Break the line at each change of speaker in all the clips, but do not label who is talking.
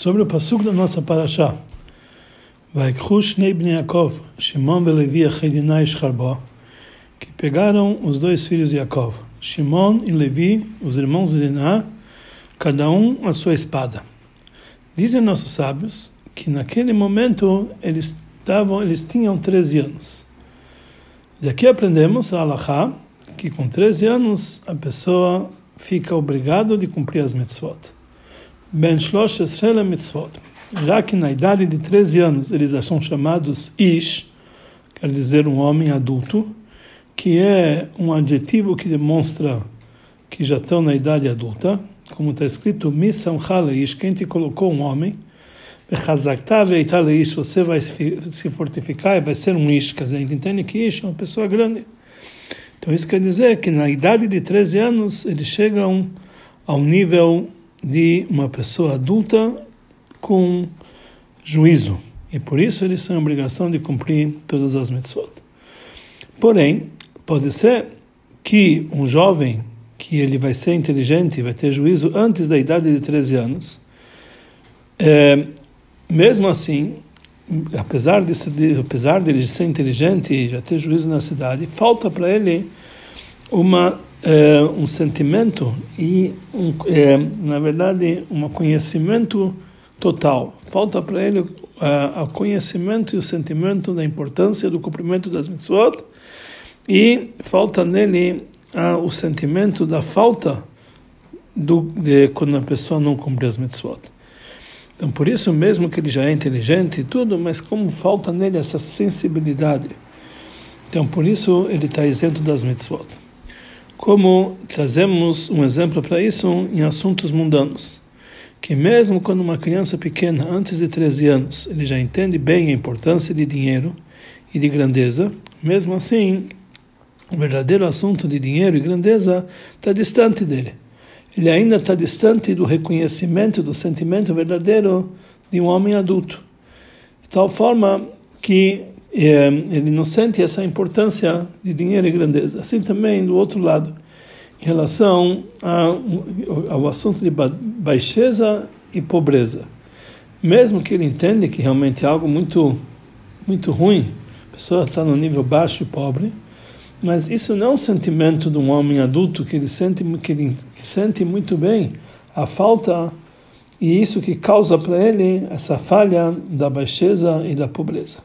Sobre o passuco da nossa paraxá. Vai Shnei Bnei Yaakov, Shimon e Levi Achedinai Shcharbó, que pegaram os dois filhos de Yaakov, Shimon e Levi, os irmãos de Lená, cada um a sua espada. Dizem nossos sábios que naquele momento eles estavam, eles tinham 13 anos. Daqui aprendemos a Allahá que com 13 anos a pessoa fica obrigado de cumprir as mitzvot. Ben Mitzvot. Já que na idade de 13 anos eles já são chamados Ish, quer dizer um homem adulto, que é um adjetivo que demonstra que já estão na idade adulta, como está escrito, Misam Ish, quem te colocou um homem, Ish, você vai se fortificar e vai ser um Ish, quer dizer, entende que Ish é uma pessoa grande. Então isso quer dizer que na idade de 13 anos eles chegam ao nível de uma pessoa adulta com juízo. E por isso eles têm a obrigação de cumprir todas as mitzvot. Porém, pode ser que um jovem que ele vai ser inteligente, vai ter juízo antes da idade de 13 anos, é, mesmo assim, apesar de, apesar de ele ser inteligente e já ter juízo na cidade, falta para ele uma um sentimento e, um, é, na verdade, um conhecimento total. Falta para ele uh, o conhecimento e o sentimento da importância do cumprimento das mitzvot e falta nele uh, o sentimento da falta do, de quando a pessoa não cumpre as mitzvot. Então, por isso mesmo que ele já é inteligente e tudo, mas como falta nele essa sensibilidade, então por isso ele está isento das mitzvot como trazemos um exemplo para isso em assuntos mundanos, que mesmo quando uma criança pequena, antes de 13 anos, ele já entende bem a importância de dinheiro e de grandeza, mesmo assim, o verdadeiro assunto de dinheiro e grandeza está distante dele. Ele ainda está distante do reconhecimento do sentimento verdadeiro de um homem adulto. De tal forma que é, ele não sente essa importância de dinheiro e grandeza. Assim também, do outro lado, em relação ao assunto de baixeza e pobreza. Mesmo que ele entenda que realmente é algo muito, muito ruim, a pessoa está no nível baixo e pobre, mas isso não é um sentimento de um homem adulto que ele sente, que ele sente muito bem a falta e isso que causa para ele essa falha da baixeza e da pobreza.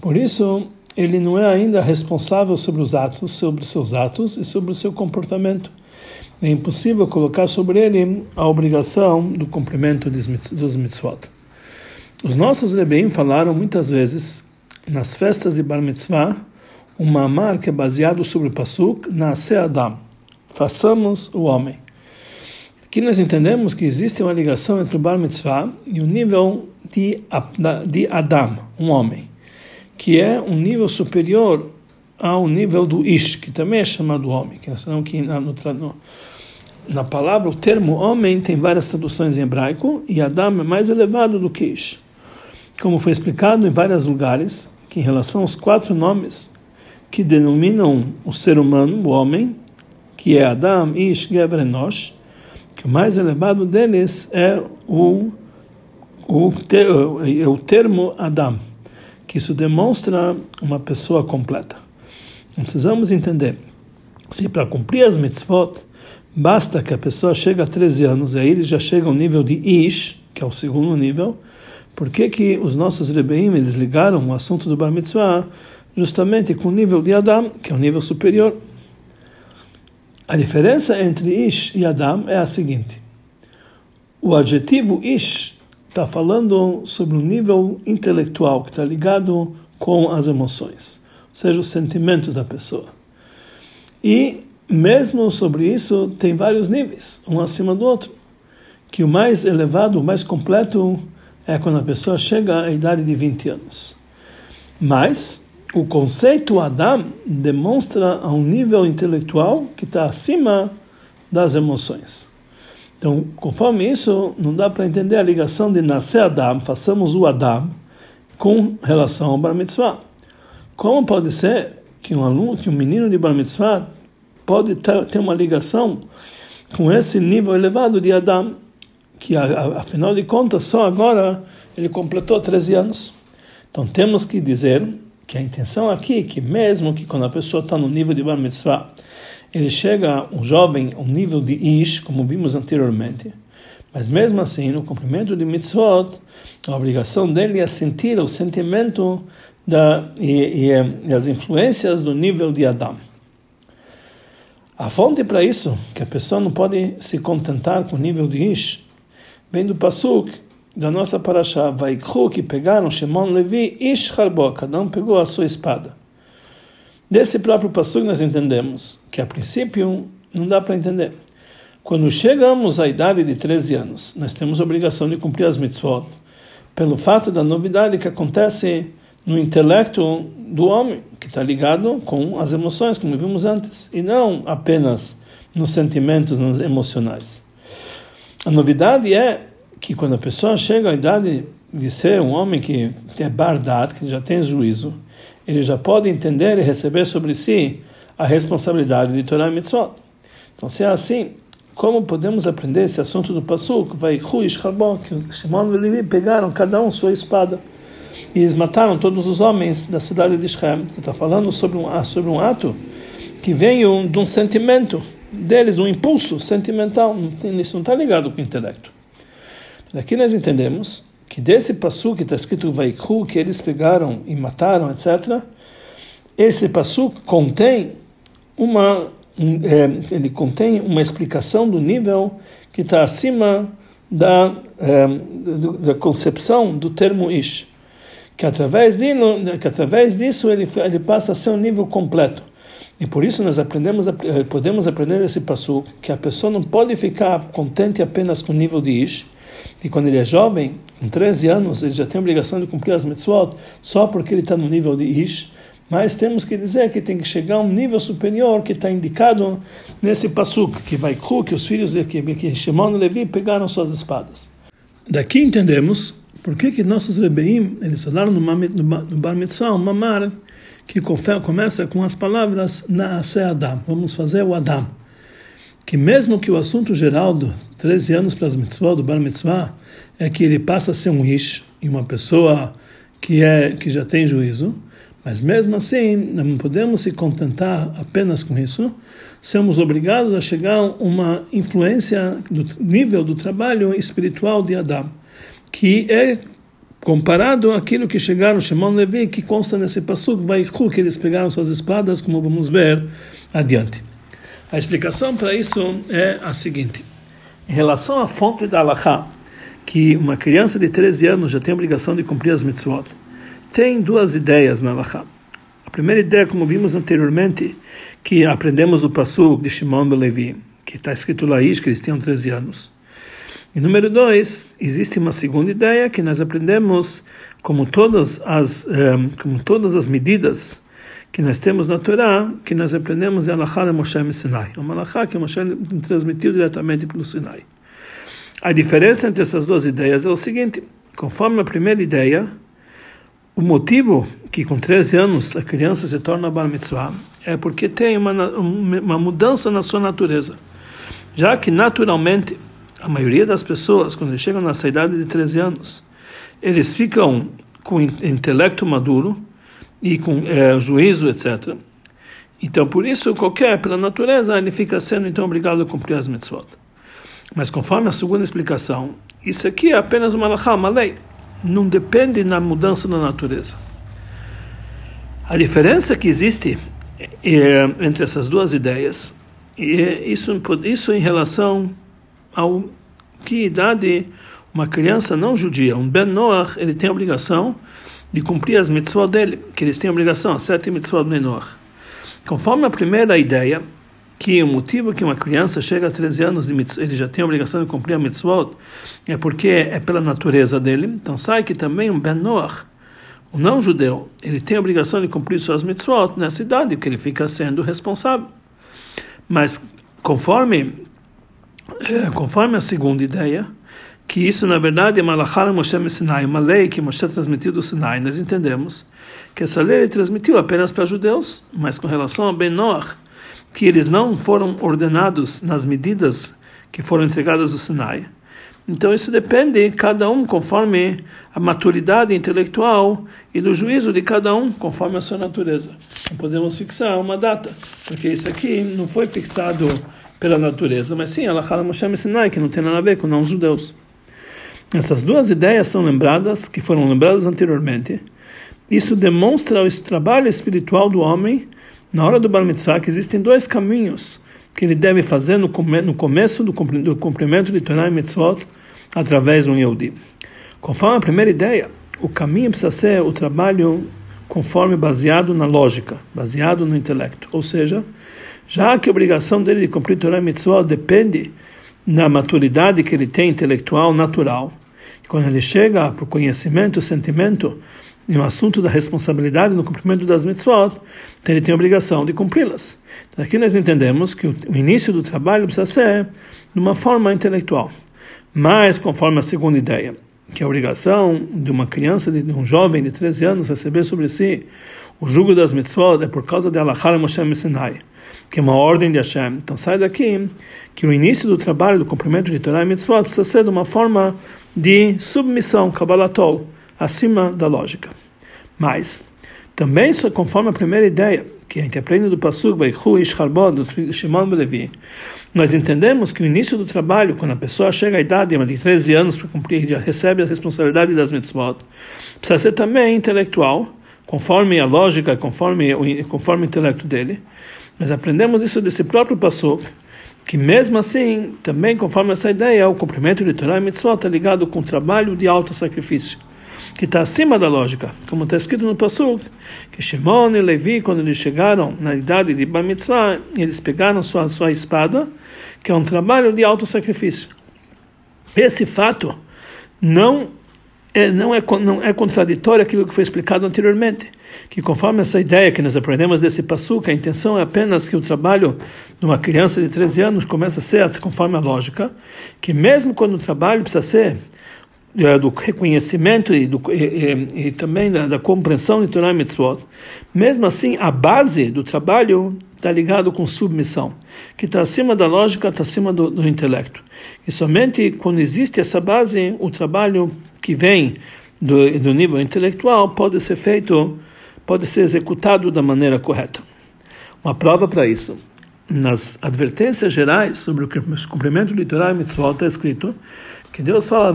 Por isso, ele não é ainda responsável sobre os atos, sobre seus atos e sobre o seu comportamento. É impossível colocar sobre ele a obrigação do cumprimento dos mitzvot. Os nossos Rebbeim falaram muitas vezes nas festas de Bar Mitzvah um mamar que é baseado sobre o Pasuk Nasce Adam. Façamos o homem. Aqui nós entendemos que existe uma ligação entre o Bar Mitzvah e o nível de, de Adam, um homem que é um nível superior ao nível do Ish, que também é chamado homem. Que nós que na, no, na palavra, o termo homem tem várias traduções em hebraico, e Adam é mais elevado do que Ish. Como foi explicado em vários lugares, que em relação aos quatro nomes que denominam o ser humano, o homem, que é Adam, Ish, Gever Enosh, que o mais elevado deles é o, o, é o termo Adam que isso demonstra uma pessoa completa. Não precisamos entender se para cumprir as mitzvot basta que a pessoa chegue a 13 anos e aí ele já chega ao nível de Ish, que é o segundo nível, por que, que os nossos Rebeim eles ligaram o assunto do Bar Mitzvah justamente com o nível de Adam, que é o nível superior? A diferença entre Ish e Adam é a seguinte: o adjetivo Ish está falando sobre um nível intelectual que está ligado com as emoções, ou seja, os sentimentos da pessoa. E mesmo sobre isso tem vários níveis, um acima do outro, que o mais elevado, o mais completo é quando a pessoa chega à idade de 20 anos. Mas o conceito Adam demonstra um nível intelectual que está acima das emoções. Então, conforme isso, não dá para entender a ligação de nascer Adam, façamos o Adam, com relação ao Bar Mitzvah. Como pode ser que um aluno, que um menino de Bar Mitzvah pode ter uma ligação com esse nível elevado de Adam, que afinal de contas só agora ele completou 13 anos. Então temos que dizer que a intenção aqui é que mesmo que quando a pessoa está no nível de Bar Mitzvah, ele chega, um jovem, um nível de Ish, como vimos anteriormente, mas mesmo assim, no cumprimento de Mitzvot, a obrigação dele é sentir o sentimento da, e, e, e as influências do nível de Adam. A fonte para isso, que a pessoa não pode se contentar com o nível de Ish, vem do Pasuk, da nossa paraxá, Vaikhu, que pegaram Shimon Levi, Ish Harbo, cada um pegou a sua espada. Desse próprio passo nós entendemos que a princípio não dá para entender. Quando chegamos à idade de 13 anos, nós temos a obrigação de cumprir as mitzvot, pelo fato da novidade que acontece no intelecto do homem, que está ligado com as emoções, como vimos antes, e não apenas nos sentimentos nos emocionais. A novidade é que quando a pessoa chega à idade de ser um homem que é bardat, que já tem juízo, ele já pode entender e receber sobre si a responsabilidade de Torah e Mitzvot. Então, se é assim, como podemos aprender esse assunto do Pasuk? Vai Hu que Shimon e Levi pegaram cada um sua espada e eles mataram todos os homens da cidade de Shem, está falando sobre um, sobre um ato que veio de um sentimento deles, um impulso sentimental, isso não está ligado com o intelecto. Daqui nós entendemos que desse passo que está escrito Vaikhu, que eles pegaram e mataram, etc., esse passo contém uma um, é, ele contém uma explicação do nível que está acima da, é, da concepção do termo ish, que através, de, que através disso ele, ele passa a ser um nível completo. E por isso nós aprendemos, podemos aprender desse passo que a pessoa não pode ficar contente apenas com o nível de ish, que quando ele é jovem, com 13 anos, ele já tem a obrigação de cumprir as mitzvot só porque ele está no nível de Ish, mas temos que dizer que tem que chegar a um nível superior que está indicado nesse passuk, que vai que os filhos de que, que Shimon e Levi pegaram suas espadas. Daqui entendemos por que, que nossos rebeim, eles falaram no, no Bar Mitzvah, mamar, que começa com as palavras Naase Adam, vamos fazer o Adam que mesmo que o assunto geral do 13 anos para as mitzvot, do bar mitzvah, é que ele passa a ser um ish, e uma pessoa que, é, que já tem juízo, mas mesmo assim, não podemos se contentar apenas com isso, somos obrigados a chegar a uma influência do nível do trabalho espiritual de Adão, que é comparado àquilo que chegaram Shimon Levi, que consta nesse passuk, vai que eles pegaram suas espadas, como vamos ver adiante. A explicação para isso é a seguinte: em relação à fonte da Allahá, que uma criança de 13 anos já tem a obrigação de cumprir as mitzvot, tem duas ideias na Allahá. A primeira ideia, como vimos anteriormente, que aprendemos do Passuk de Shimon ben Levi, que está escrito lá que eles tinham 13 anos. E número dois, existe uma segunda ideia que nós aprendemos como todas as, eh, como todas as medidas que nós temos na Torá, que nós aprendemos em Alachá de Moshe e Sinai. Uma Alachá que Moshe transmitiu diretamente para o Sinai. A diferença entre essas duas ideias é o seguinte: conforme a primeira ideia, o motivo que com 13 anos a criança se torna Bar Mitzvah é porque tem uma, uma mudança na sua natureza. Já que naturalmente a maioria das pessoas, quando chegam nessa idade de 13 anos, eles ficam com intelecto maduro e com é, juízo, etc. Então, por isso, qualquer, pela natureza, ele fica sendo então obrigado a cumprir as mitzvot. Mas conforme a segunda explicação, isso aqui é apenas uma lachá, uma lei. Não depende na mudança da natureza. A diferença que existe é, entre essas duas ideias, é isso, isso em relação ao que idade uma criança não judia, um Ben Noach, ele tem a obrigação de cumprir as mitzvot dele, que eles têm a obrigação, sete mitzvot menor. Conforme a primeira ideia, que o motivo que uma criança chega a 13 anos e ele já tem a obrigação de cumprir a mitzvot é porque é pela natureza dele, então sai que também um Ben Noach, o não judeu, ele tem a obrigação de cumprir suas mitzvot nessa idade, que ele fica sendo responsável. Mas conforme eh, conforme a segunda ideia, que isso na verdade é Malachar Moshe Sinai, uma lei que Moshe transmitiu do Sinai. Nós entendemos que essa lei ele transmitiu apenas para judeus, mas com relação a Ben Noach, que eles não foram ordenados nas medidas que foram entregadas do Sinai. Então isso depende cada um conforme a maturidade intelectual e do juízo de cada um conforme a sua natureza. Não podemos fixar uma data, porque isso aqui não foi fixado pela natureza, mas sim Allah Moshe Sinai, que não tem nada a ver com não judeus. Essas duas ideias são lembradas, que foram lembradas anteriormente. Isso demonstra o trabalho espiritual do homem na hora do Bar Mitzvah, que existem dois caminhos que ele deve fazer no, come, no começo do, do cumprimento de Torah e Mitzvot através um Yehudi. Conforme a primeira ideia, o caminho precisa ser o trabalho conforme baseado na lógica, baseado no intelecto. Ou seja, já que a obrigação dele de cumprir Torah e Mitzvot depende na maturidade que ele tem intelectual natural, quando ele chega para o conhecimento, o sentimento, no assunto da responsabilidade no cumprimento das mitzvot, então ele tem a obrigação de cumpri-las. Então aqui nós entendemos que o início do trabalho precisa ser de uma forma intelectual. Mas, conforme a segunda ideia, que a obrigação de uma criança, de um jovem de 13 anos receber sobre si o jugo das mitzvot é por causa de Allah Moshe Sinai, que é uma ordem de Hashem. Então sai daqui que o início do trabalho do cumprimento de Torah e mitzvot precisa ser de uma forma de submissão, kabbalatol, acima da lógica. Mas, também conforme a primeira ideia, que a gente aprende do Pasuk, Vaikhu Isharbod, do Shimon Belevi, nós entendemos que o início do trabalho, quando a pessoa chega à idade de 13 anos para cumprir, já recebe a responsabilidade das mitzvot, precisa ser também intelectual, conforme a lógica, conforme conforme o intelecto dele. Nós aprendemos isso desse próprio Pasuk, que mesmo assim, também conforme essa ideia, o cumprimento de Torah e mitzvot está ligado com o trabalho de alto sacrifício que está acima da lógica, como está escrito no Pasuk, que Shimon e Levi, quando eles chegaram na idade de Bar Mitzvah, eles pegaram sua, sua espada, que é um trabalho de alto sacrifício. Esse fato não é, não, é, não é contraditório aquilo que foi explicado anteriormente, que conforme essa ideia que nós aprendemos desse passuca, a intenção é apenas que o trabalho de uma criança de 13 anos comece a ser conforme a lógica, que mesmo quando o trabalho precisa ser é, do reconhecimento e, do, e, e, e também da, da, compreensão de Torah Mitzvot, mesmo assim a base do trabalho está ligado com submissão, que está acima da lógica, está acima do, do, intelecto. E somente quando existe essa base, o trabalho que vem do, do nível intelectual pode ser feito, pode ser executado da maneira correta. Uma prova para isso. Nas advertências gerais sobre o cumprimento do e Mitzvot está escrito que Deus fala,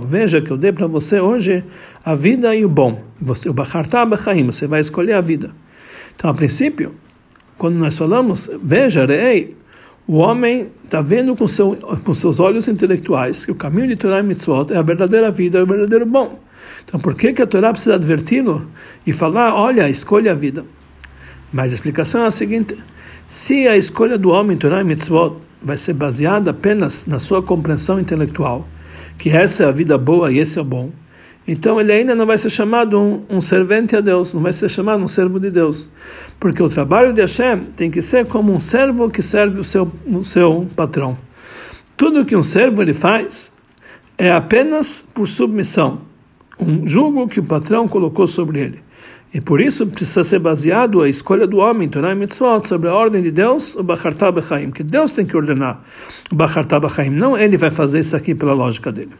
veja que eu dei para você hoje a vida e o bom. Você, o você vai escolher a vida. Então, a princípio, quando nós falamos, veja, rei, o homem está vendo com, seu, com seus olhos intelectuais que o caminho de Torah e Mitzvot é a verdadeira vida, é o verdadeiro bom. Então, por que, que a Torá precisa adverti-lo e falar, olha, escolha a vida? Mas a explicação é a seguinte: se a escolha do homem Torah e Mitzvot vai ser baseada apenas na sua compreensão intelectual, que essa é a vida boa e esse é o bom, então ele ainda não vai ser chamado um, um, servente a Deus, não vai ser chamado um servo de Deus. Porque o trabalho de Hashem tem que ser como um servo que serve o seu, o seu patrão. Tudo que um servo ele faz é apenas por submissão, um jugo que o patrão colocou sobre ele. E por isso precisa ser baseado a escolha do homem, Torah e Mitzvot, sobre a ordem de Deus, o Bachartah Bechaim, que Deus tem que ordenar o Bachartah Bechaim, não ele vai fazer isso aqui pela lógica dele.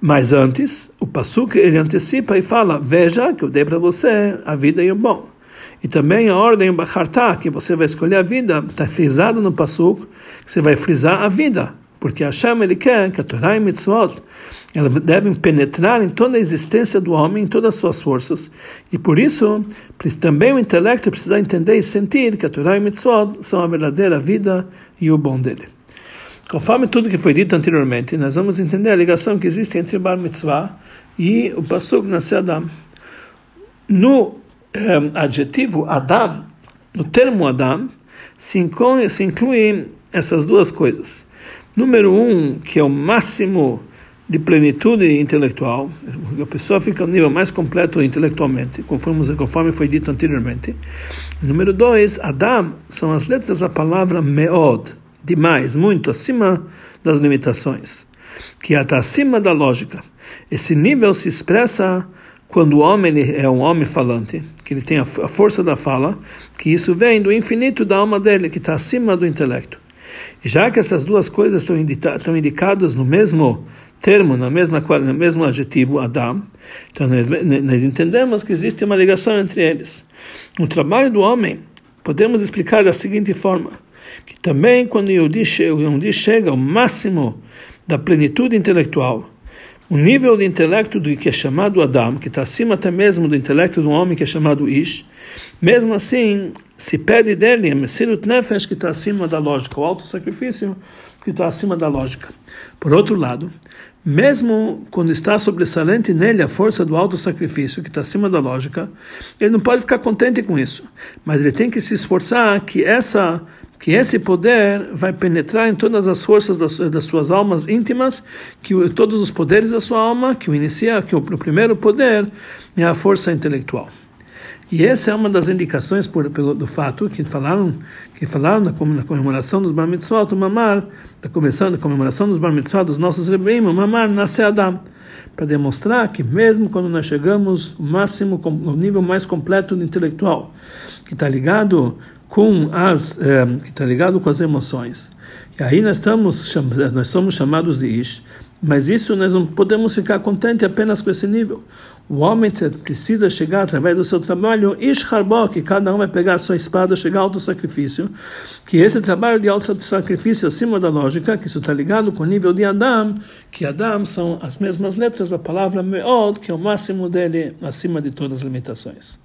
Mas antes, o Passuk ele antecipa e fala: Veja que eu dei para você a vida e o bom. E também a ordem Bachartah, que você vai escolher a vida, está frisado no Passuk, que você vai frisar a vida. Porque Hashem ele quer que a Torah e Mitzvot elas devem penetrar em toda a existência do homem, em todas as suas forças. E por isso, também o intelecto precisa entender e sentir que a Torá e Mitzvot são a verdadeira vida e o bom dele. Conforme tudo que foi dito anteriormente, nós vamos entender a ligação que existe entre Bar Mitzvah e o Pasuk Nasce Adam. No eh, adjetivo Adam, no termo Adam, se inclui, se inclui essas duas coisas. Número um, que é o máximo de plenitude intelectual, a pessoa fica no nível mais completo intelectualmente, conforme, conforme foi dito anteriormente. Número dois, Adam são as letras da palavra meod, demais, muito acima das limitações, que está acima da lógica. Esse nível se expressa quando o homem é um homem falante, que ele tem a força da fala, que isso vem do infinito da alma dele, que está acima do intelecto. E já que essas duas coisas estão, estão indicadas no mesmo termo, na mesma, no mesmo adjetivo, Adam, então nós entendemos que existe uma ligação entre eles. O trabalho do homem podemos explicar da seguinte forma, que também quando o Yehudi chega ao máximo da plenitude intelectual, o nível de intelecto do que é chamado Adam, que está acima até mesmo do intelecto do homem que é chamado Ish, mesmo assim se pede dele a Mesirut Nefesh que está acima da lógica, o alto sacrifício que está acima da lógica. Por outro lado, mesmo quando está sobressalente nele a força do alto sacrifício que está acima da lógica, ele não pode ficar contente com isso, mas ele tem que se esforçar que essa que esse poder vai penetrar em todas as forças das, das suas almas íntimas, que todos os poderes da sua alma, que o inicia, que o, o primeiro poder é a força intelectual. E essa é uma das indicações por, pelo, do fato que falaram que falaram na, na comemoração dos Bar Mitzvot, o Mamar, da começando a comemoração dos Bar Mitzvot dos nossos Rebbeim, o Mamar nasce Adam, para demonstrar que mesmo quando nós chegamos o máximo, o nível mais completo do intelectual, que está ligado com as eh, que está ligado com as emoções. E aí nós estamos nós somos chamados de Ish, mas isso nós não podemos ficar contentes apenas com esse nível. O homem precisa chegar através do seu trabalho Ish Harbó, que cada um vai pegar a sua espada, chegar ao sacrifício, que esse trabalho de alto sacrifício acima da lógica, que isso está ligado com o nível de Adam, que Adam são as mesmas letras da palavra Meod, que é o máximo dele acima de todas as limitações.